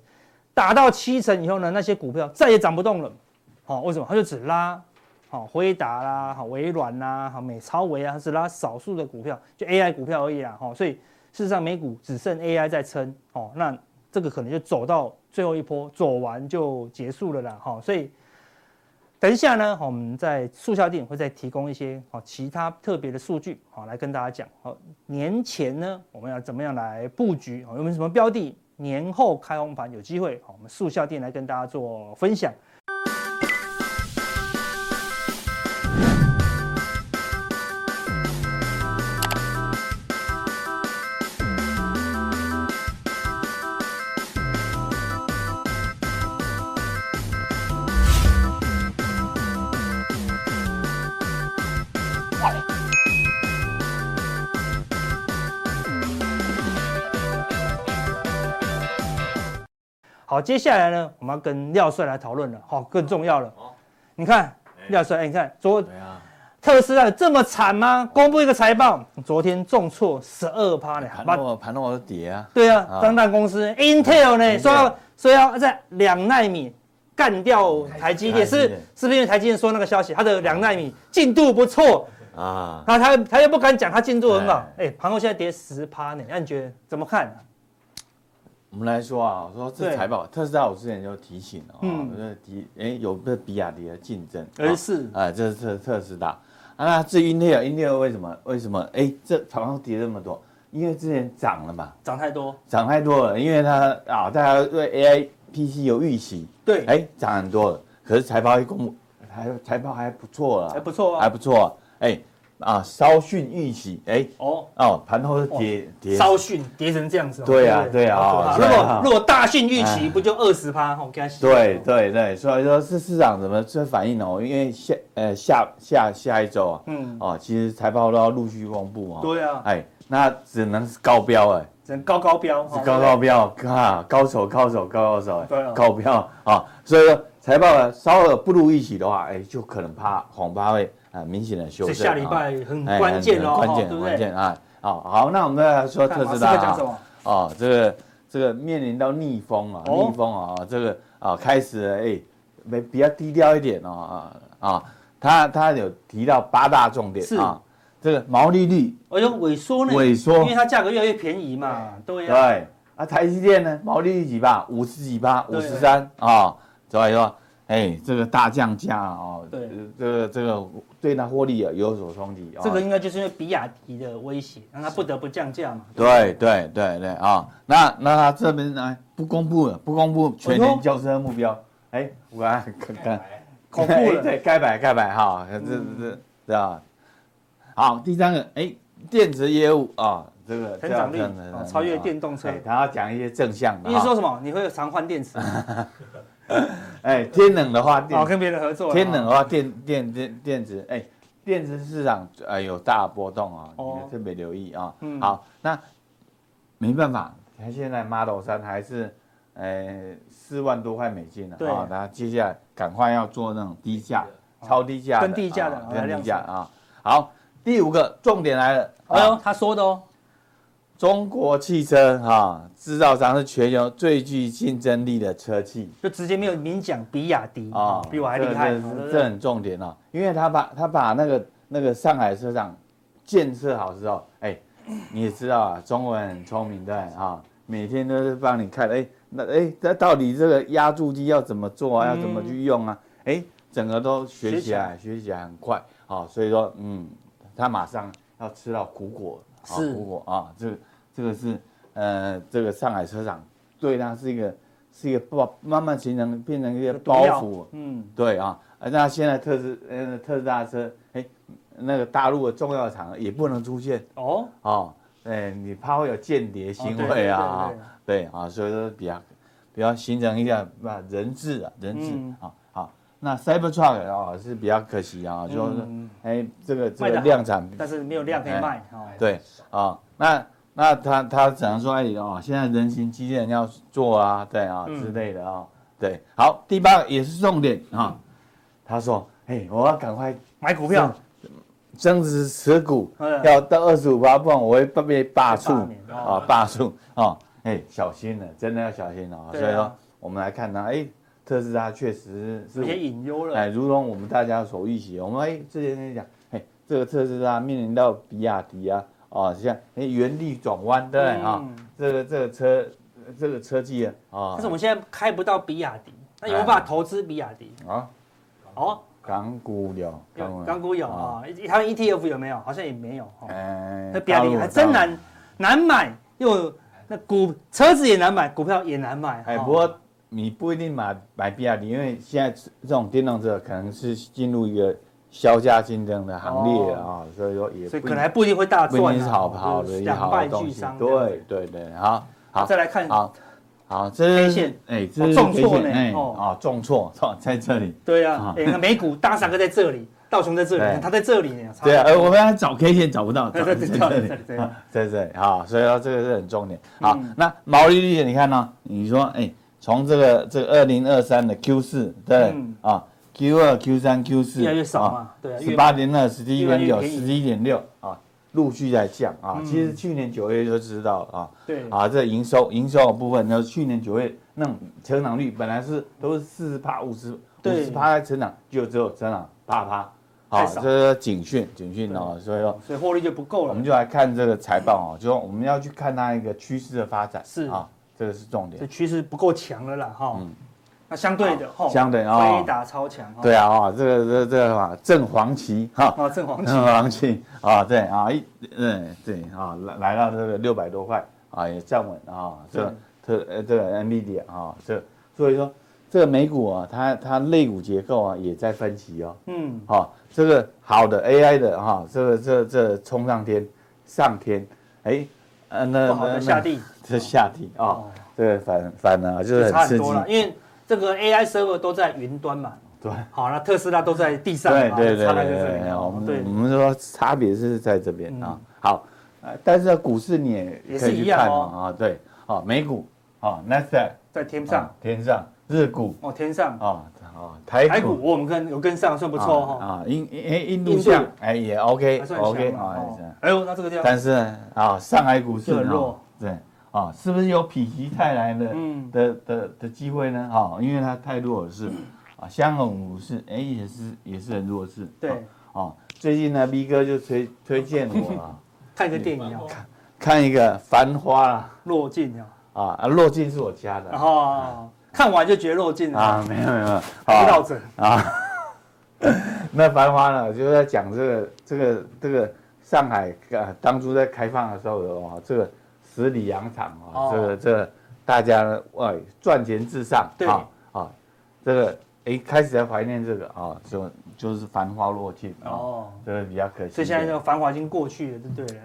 [SPEAKER 1] 打到七成以后呢，那些股票再也涨不动了。好，为什么？它就只拉好辉达啦，好微软啦，好美超微啊，它只拉少数的股票，就 AI 股票而已啦。好，所以事实上美股只剩 AI 在撑。哦，那。这个可能就走到最后一波，走完就结束了啦，哈，所以等一下呢，我们在速效店会再提供一些哦其他特别的数据，好来跟大家讲，好年前呢我们要怎么样来布局，有没有什么标的，年后开红盘有机会，好我们速效店来跟大家做分享。好，接下来呢，我们要跟廖帅来讨论了。好，更重要了。你看，廖帅，哎，你看昨特斯拉这么惨吗？公布一个财报，昨天重挫十二趴呢，
[SPEAKER 2] 盘后盘后跌啊。
[SPEAKER 1] 对啊，当大公司 Intel 呢，说要说要在两纳米干掉台积电，是是不是因为台积电说那个消息，它的两纳米进度不错啊？那他他又不敢讲，他进度很好。哎，盘后现在跌十趴呢，那你觉得怎么看？
[SPEAKER 2] 我们来说啊，我说这财报，特斯拉我之前就提醒了啊，嗯，提哎有个比亚迪的竞争，
[SPEAKER 1] 而是。
[SPEAKER 2] 哎这是特特斯拉。啊，那至于英特尔，英特尔为什么为什么哎这盘后跌这么多？因为之前涨了嘛，
[SPEAKER 1] 涨太多，
[SPEAKER 2] 涨太多了，因为它啊大家对 AI PC 有预期，
[SPEAKER 1] 对，
[SPEAKER 2] 哎涨很多了，可是财报一公布，还财报还不错了，
[SPEAKER 1] 还不错啊，
[SPEAKER 2] 还不错，哎。啊，稍逊预期，哎，哦，哦，盘后跌跌，
[SPEAKER 1] 稍逊跌成这样子，
[SPEAKER 2] 对啊，对啊，
[SPEAKER 1] 如果如果大逊预期，不就二十趴？哦，
[SPEAKER 2] 对对对，所以说是市场怎么这反应哦？因为下呃下下下一周啊，嗯，哦，其实财报都要陆续公布啊，
[SPEAKER 1] 对啊，
[SPEAKER 2] 哎，那只能是高标哎，
[SPEAKER 1] 只能高高标，
[SPEAKER 2] 是高高标啊，高手高手高高手，对，高标啊，所以说财报稍微不如预期的话，哎，就可能怕恐怕会。啊，明显的修正，
[SPEAKER 1] 下礼拜很关键哦，
[SPEAKER 2] 关键很关键啊！好，好，那我们再来说特斯拉啊，哦，这个这个面临到逆风啊，逆风啊，这个啊开始哎，没比较低调一点哦啊啊，他他有提到八大重点啊，这个毛利率，
[SPEAKER 1] 哎呦萎缩呢，
[SPEAKER 2] 萎缩，
[SPEAKER 1] 因为它价格越来越便宜嘛，对
[SPEAKER 2] 对，啊，台积电呢，毛利率几吧，五十几吧，五十三啊，所以说。哎，这个大降价哦，对，这个这个对它获利啊有所冲击。
[SPEAKER 1] 这个应该就是因为比亚迪的威胁，让它不得不降价嘛。
[SPEAKER 2] 对对对对啊，那那他这边呢不公布了，不公布全年交车目标。哎，我看看看，
[SPEAKER 1] 公布了，
[SPEAKER 2] 对，该摆该摆哈，这这这对啊。好，第三个，哎，电池业务啊，这个
[SPEAKER 1] 成长率超越电动车。
[SPEAKER 2] 他要讲一些正向的。
[SPEAKER 1] 你说什么？你会常换电池？
[SPEAKER 2] 哎，天冷的话，电
[SPEAKER 1] 跟别人合作。
[SPEAKER 2] 天冷的话，电电电电子，哎，电子市场哎有大波动啊，你特别留意啊。嗯，好，那没办法，它现在 Model 三还是呃四万多块美金了啊。那接下来赶快要做那种低价、超低价、
[SPEAKER 1] 跟低价的、
[SPEAKER 2] 跟低价啊。好，第五个重点来了，
[SPEAKER 1] 哎呦，他说的哦。
[SPEAKER 2] 中国汽车哈制造商是全球最具竞争力的车企，
[SPEAKER 1] 就直接没有明讲比亚迪啊，比我还厉害，
[SPEAKER 2] 这很重点哦，因为他把他把那个那个上海车厂建设好之后，哎，你也知道啊，中国人很聪明对啊，每天都是帮你看，哎，那哎，这到底这个压铸机要怎么做啊，要怎么去用啊，哎，整个都学起来，学起来。很快好，所以说嗯，他马上要吃到苦果，是。苦果啊，这个这个是呃这个上海车厂对它是一个是一个包，慢慢形成变成一个包袱，嗯，对啊，那现在特斯呃特斯拉车，哎，那个大陆的重要厂也不能出现。哦，哦，哎，你怕会有间谍行为啊，对啊，所以说比较。比较形成一个啊人质啊人质啊好，那 Cybertruck 啊是比较可惜啊，就是哎这个这个量产，
[SPEAKER 1] 但是没有量可以卖哦。
[SPEAKER 2] 对啊，那那他他只能说哎哦，现在人形机器人要做啊，对啊之类的啊，对。好，第八个也是重点啊，他说哎我要赶快
[SPEAKER 1] 买股票，
[SPEAKER 2] 增值持股要到二十五八，不然我会被罢黜啊罢黜啊。哎，小心了，真的要小心了啊！所以说，我们来看呢，哎，特斯拉确实是
[SPEAKER 1] 有些隐忧了。
[SPEAKER 2] 哎，如同我们大家所预期，我们哎之前跟你讲，哎，这个特斯拉面临到比亚迪啊，啊，像哎原地转弯对啊，这个这个车这个车技啊，啊，
[SPEAKER 1] 但是我们现在开不到比亚迪，那有没有办法投资比亚迪啊？
[SPEAKER 2] 哦，港股有，
[SPEAKER 1] 港股有啊，他们 ETF 有没有？好像也没有哈。那比亚迪还真难难买又。那股车子也难买，股票也难买。
[SPEAKER 2] 哎，不过你不一定买买比亚迪，因为现在这种电动车可能是进入一个削价竞争的行列啊，所以说也
[SPEAKER 1] 所以可能还不一定会大赚。
[SPEAKER 2] 不一定是好好的一个好东西。对对对，好，好，
[SPEAKER 1] 再来看，
[SPEAKER 2] 好，好，这是 K 线，哎，这是
[SPEAKER 1] 重挫呢，
[SPEAKER 2] 哎，啊，重挫，错在这里。
[SPEAKER 1] 对啊，哎，那美股大三个在这里。道琼在这里，它在这里呢。
[SPEAKER 2] 对啊，而我们找 K 线找不到，在这里，在这里，好，所以说这个是很重点。好，那毛利率你看呢？你说，哎，从这个这个二零二三的 Q 四，对，啊，Q 二、Q 三、Q 四
[SPEAKER 1] 越来越少嘛，对，
[SPEAKER 2] 十八点二、十一点九、十一点六啊，陆续在降啊。其实去年九月就知道啊，对，啊，这营收营收的部分，那去年九月那种成长率本来是都是四十趴、五十五十趴在成长，就只有成长八趴。好，这是警讯，警讯哦，所以说，
[SPEAKER 1] 所以获利就不够了。
[SPEAKER 2] 我们就来看这个财报哦，就说我们要去看它一个趋势的发展，是啊，这个是重点。
[SPEAKER 1] 这趋势不够强了啦，哈。嗯。那相对的，
[SPEAKER 2] 相对啊，
[SPEAKER 1] 飞达超强。
[SPEAKER 2] 对啊，啊，这个这这个嘛，正黄旗哈。
[SPEAKER 1] 啊，正黄旗。
[SPEAKER 2] 正黄旗啊，对啊，一，嗯，对啊，来来到这个六百多块啊，也站稳啊，这特呃这个 NVIDIA 啊，这所以说这个美股啊，它它类股结构啊也在分歧哦。嗯。好。这个好的 AI 的哈，这个这这冲上天上天，哎，呃那
[SPEAKER 1] 那下地，
[SPEAKER 2] 这下地啊，这个反反呢就是很刺激，
[SPEAKER 1] 因为这个 AI server 都在云端嘛，对，好，那特斯拉都在地上，
[SPEAKER 2] 对对对对对，我们我们说差别是在这边啊，好，但是股市你也可以去看啊，对，啊美股啊 Nasdaq
[SPEAKER 1] 在天上。
[SPEAKER 2] 天上，日股。
[SPEAKER 1] 哦天上。啊。
[SPEAKER 2] 啊，台股。
[SPEAKER 1] 我们跟有跟上，算不错哈。
[SPEAKER 2] 啊，印哎印度象哎也 OK OK 啊，
[SPEAKER 1] 哎呦，那这个地方。
[SPEAKER 2] 但是啊，上海股市很弱，对啊，是不是有否极泰来的的的的机会呢？啊，因为它太弱势啊，香港股市哎也是也是很弱势。对啊，最近呢，B 哥就推推荐我啊，
[SPEAKER 1] 看一个电影，
[SPEAKER 2] 看看一个《繁花》啊，
[SPEAKER 1] 落尽
[SPEAKER 2] 啊啊，落尽是我家的哦。
[SPEAKER 1] 看完就觉得落尽了
[SPEAKER 2] 啊！没有没有，
[SPEAKER 1] 不到整
[SPEAKER 2] 啊。那繁花呢，就是在讲这个这个这个上海啊，当初在开放的时候哦，这个十里洋场啊，这个这个大家哇赚钱至上啊啊，这个哎开始在怀念这个啊，就就是繁花落尽哦，这个比较可惜。
[SPEAKER 1] 所以现在这个繁华已经过去了，对不对？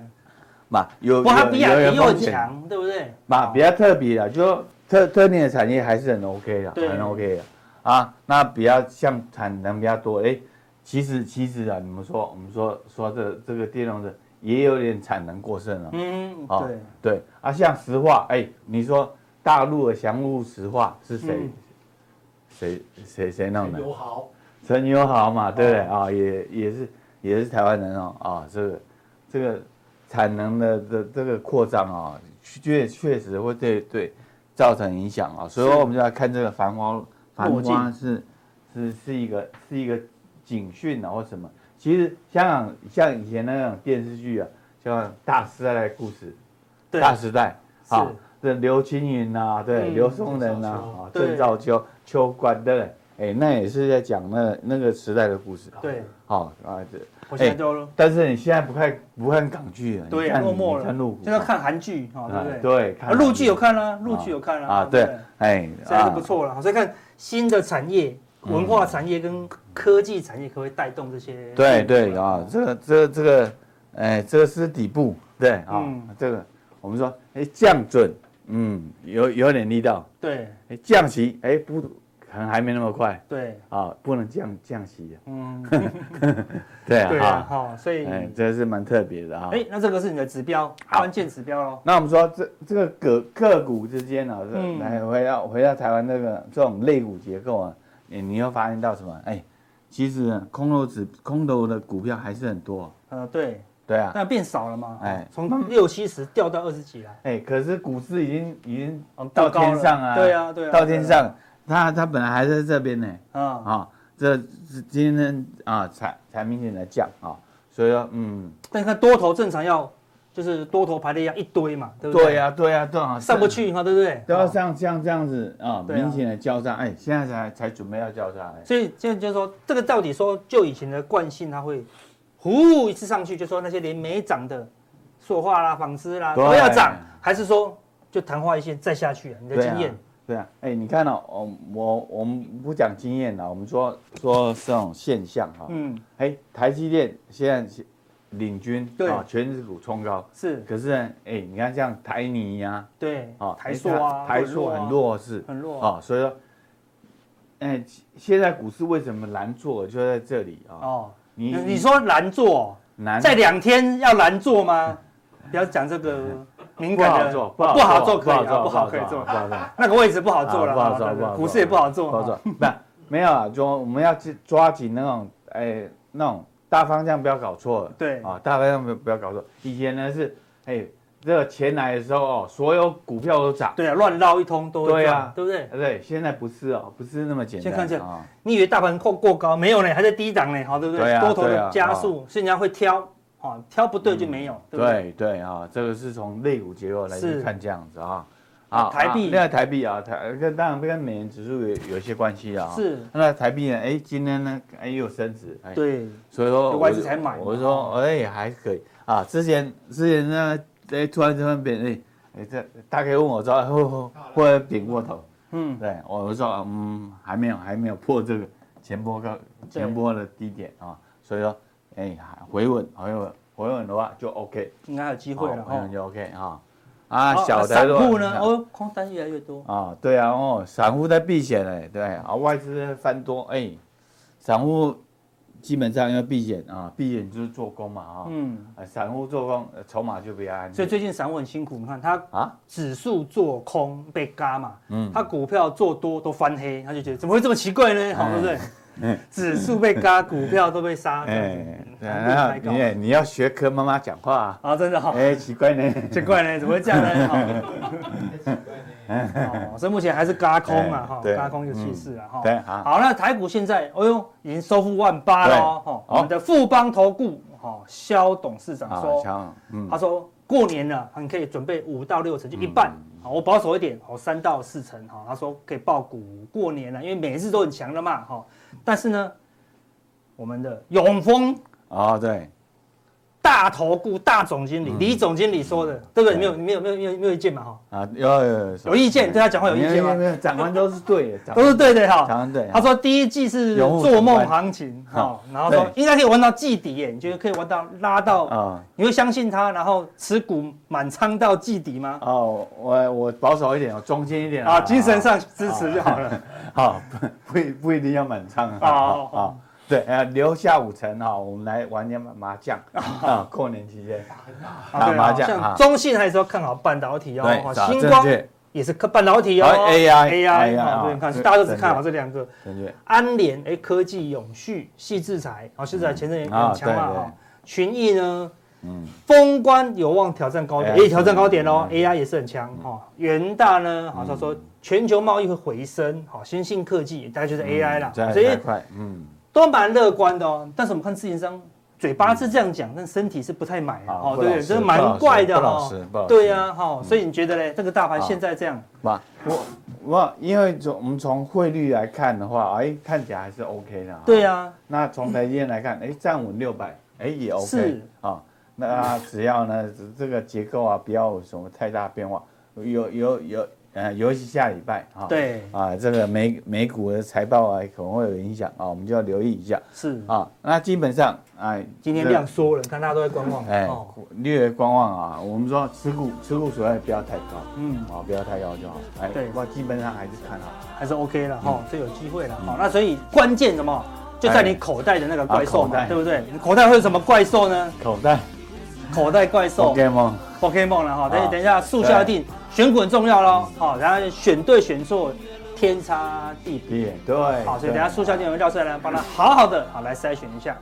[SPEAKER 2] 嘛有
[SPEAKER 1] 不它比亚迪又强，对不对？
[SPEAKER 2] 嘛比较特别的就说。特特定的产业还是很 OK 的，很 OK 的啊。那比较像产能比较多，哎，其实其实啊，你们说我们说说这这个电动车也有点产能过剩了。嗯，对、啊、对啊，像石化，哎，你说大陆的祥沪石化是谁？谁谁谁弄的？陈友豪，陈友豪嘛，对不对啊？也也是也是台湾人哦啊，这个这个产能的的这个扩张啊，确确实会对对。造成影响啊，所以说我们就要看这个繁花，繁花是是是一个是一个警讯啊，或什么？其实香港像以前那种电视剧啊，像《大时代》的故事，《大时代》啊，这刘青云呐，对，刘松仁呐，啊，郑少秋、秋官，对不对？哎，那也是在讲那那个时代的故事。对，好啊，这
[SPEAKER 1] 我现在就，
[SPEAKER 2] 但是你现在不看不看港剧了，
[SPEAKER 1] 对，落寞了，现在看韩剧，哈，对不对？
[SPEAKER 2] 对，
[SPEAKER 1] 看陆剧有看啦，陆剧有看啦，
[SPEAKER 2] 啊，对，哎，
[SPEAKER 1] 现在是不错了，所以看新的产业、文化产业跟科技产业可不可以带动这些？
[SPEAKER 2] 对对啊，这个这个这个，哎，这个是底部，对啊，这个我们说，哎，降准，嗯，有有点力道，
[SPEAKER 1] 对，
[SPEAKER 2] 哎，降息，哎，不。可能还没那么快，
[SPEAKER 1] 对
[SPEAKER 2] 啊，不能降降息，
[SPEAKER 1] 嗯，
[SPEAKER 2] 对啊，
[SPEAKER 1] 啊，好，所以
[SPEAKER 2] 哎，这是蛮特别的啊。
[SPEAKER 1] 哎，那这个是你的指标，关键指标喽。
[SPEAKER 2] 那我们说这这个个个股之间呢，来回到回到台湾那个这种类股结构啊，你你又发现到什么？哎，其实空头指空头的股票还是很多。
[SPEAKER 1] 呃，对
[SPEAKER 2] 对啊，
[SPEAKER 1] 那变少了嘛？哎，从六七十掉到二十几来。
[SPEAKER 2] 哎，可是股市已经已经到天上啊，
[SPEAKER 1] 对啊，对啊，
[SPEAKER 2] 到天上。它它本来还在这边呢，
[SPEAKER 1] 啊
[SPEAKER 2] 啊，这今天啊才才明显的降啊，所以说嗯，
[SPEAKER 1] 但你看多头正常要就是多头排列一样一堆嘛，对不对？
[SPEAKER 2] 对呀对呀，对啊
[SPEAKER 1] 上不去哈，对不对？
[SPEAKER 2] 都要像像这样子啊，明显的交叉，哎，现在才才准备要交叉，
[SPEAKER 1] 所以现在就是说这个到底说就以前的惯性，它会呼一次上去，就说那些连没涨的塑化啦、纺织啦都要涨，还是说就昙花一现再下去啊？你的经验？
[SPEAKER 2] 对啊，哎，你看哦，我我我们不讲经验了，我们说说这种现象哈。嗯。哎，台积电现在领军，对啊，权值股冲高。是。可是呢，哎，你看像台泥呀，
[SPEAKER 1] 对，啊，台塑啊，
[SPEAKER 2] 台塑很弱势，
[SPEAKER 1] 很弱
[SPEAKER 2] 啊，所以说，哎，现在股市为什么难做，就在这里啊。
[SPEAKER 1] 哦。你你说难做，难在两天要难做吗？不要讲这个。敏感的不好做，可以啊，不好可以做，不好做。那个位置不好做了，不好做，股市也不好做，
[SPEAKER 2] 不好做。不，没有啊，就我们要去抓紧那种，哎，那种大方向不要搞错了。
[SPEAKER 1] 对
[SPEAKER 2] 啊，大方向不不要搞错。以前呢是，哎，这个钱来的时候哦，所有股票都涨。
[SPEAKER 1] 对啊，乱绕一通都对啊，对不对？
[SPEAKER 2] 对，现在不是哦，不是那么简单。
[SPEAKER 1] 先看一下，你以为大盘过过高，没有呢，还在低档呢，好，对不对？多头的加速，所以人家会挑。哦，挑不对就没有，对不对？
[SPEAKER 2] 对对啊，这个是从肋骨结构来去看这样子啊。
[SPEAKER 1] 啊，台币，
[SPEAKER 2] 另外台币啊，台跟当然跟美元指数有有一些关系啊。
[SPEAKER 1] 是。
[SPEAKER 2] 那台币呢？哎，今天呢，哎又升值。
[SPEAKER 1] 对。
[SPEAKER 2] 所以说
[SPEAKER 1] 外资才买。
[SPEAKER 2] 我说，哎，还可以啊。之前之前呢，哎，突然这边变，哎，哎，这大概问我说，会会会贬过头。嗯。对，我说，嗯，还没有，还没有破这个前波高前波的低点啊。所以说。哎，回稳，回稳，回稳的话就 OK，
[SPEAKER 1] 应该有机会了，
[SPEAKER 2] 回稳就 OK 哈。啊，小的
[SPEAKER 1] 散户呢？哦，空单越来越多
[SPEAKER 2] 啊。对啊，哦，散户在避险哎，对啊，外资翻多哎，散户基本上要避险啊，避险就是做空嘛啊。嗯，散户做空，筹码就比较安全。
[SPEAKER 1] 所以最近散户很辛苦，你看他啊，指数做空被嘎嘛，嗯，他股票做多都翻黑，他就觉得怎么会这么奇怪呢？好，对不对？嗯，指数被嘎，股票都被杀。哎，
[SPEAKER 2] 然后你你要学柯妈妈讲话啊？
[SPEAKER 1] 啊，真的好。
[SPEAKER 2] 哎，奇怪呢，
[SPEAKER 1] 奇怪呢，怎么会这样呢？哈，哦，所以目前还是嘎空啊，哈，嘎空有气势啊，哈。对，好。好，那台股现在，哎呦，已经收复万八了，哈。我们的富邦投顾，哈，萧董事长说，他说过年了，你可以准备五到六成，就一半。好，我保守一点，好，三到四成，哈。他说可以抱股过年了，因为每次都很强的嘛，哈。但是呢，我们的永丰
[SPEAKER 2] 啊，对，
[SPEAKER 1] 大投顾大总经理李总经理说的，对不对？没有没有没有没有没有意见嘛哈？啊，有有有意见，对他讲话有意见吗？
[SPEAKER 2] 没有，讲完都是对的，
[SPEAKER 1] 都是对的哈。
[SPEAKER 2] 讲完对。
[SPEAKER 1] 他说第一季是做梦行情，哈，然后说应该可以玩到季底耶，你觉得可以玩到拉到啊？你会相信他，然后持股满仓到季底吗？
[SPEAKER 2] 哦，我我保守一点，中间一点
[SPEAKER 1] 啊，精神上支持就好了。
[SPEAKER 2] 好，不不不一定要满仓啊。啊，对，呃，留下五成哈，我们来玩点麻将 啊。过年期间
[SPEAKER 1] 打麻将。像中信还是要看好半导体哦，星光也是看半导体哦。AI AI 啊，对，看大家都只看好这两个。安联哎，科技永续矽智财，好，矽智财前阵也很强嘛哈。群益呢，嗯，封关有望挑战高点，也挑战高点哦。AI 也是很强哈。元大呢，好像说。全球贸易会回升，好，先进科技大概就是 AI 啦，所以嗯，都蛮乐观的哦。但是我们看自营商嘴巴是这样讲，但身体是不太买啊，哦，对，这是蛮怪的哈。对呀，哈，所以你觉得嘞，这个大盘现在这样？
[SPEAKER 2] 我我因为从我们从汇率来看的话，哎，看起来还是 OK 的。
[SPEAKER 1] 对呀。
[SPEAKER 2] 那从台积电来看，哎，站稳六百，哎也 OK 是啊。那只要呢这个结构啊不要有什么太大变化，有有有。呃，尤其下礼拜哈，
[SPEAKER 1] 对
[SPEAKER 2] 啊，这个美美股的财报啊可能会有影响啊，我们就要留意一下。
[SPEAKER 1] 是
[SPEAKER 2] 啊，那基本上哎，
[SPEAKER 1] 今天量缩了，看大家都在观望，
[SPEAKER 2] 哎，略观望啊。我们说持股持股所在不要太高，嗯，啊，不要太高就好。哎，对，我，基本上还是看好，
[SPEAKER 1] 还是 OK 了哈，这有机会了。好，那所以关键什么，就在你口袋的那个怪兽嘛，对不对？你口袋会有什么怪兽呢？
[SPEAKER 2] 口袋，
[SPEAKER 1] 口袋怪兽，Pokemon，Pokemon 了哈。等等一下，速效定。选股很重要喽，好，然后选对选错，天差地别，
[SPEAKER 2] 对，
[SPEAKER 1] 好，所以等下速效定会教授来帮他好好的好来筛选一下。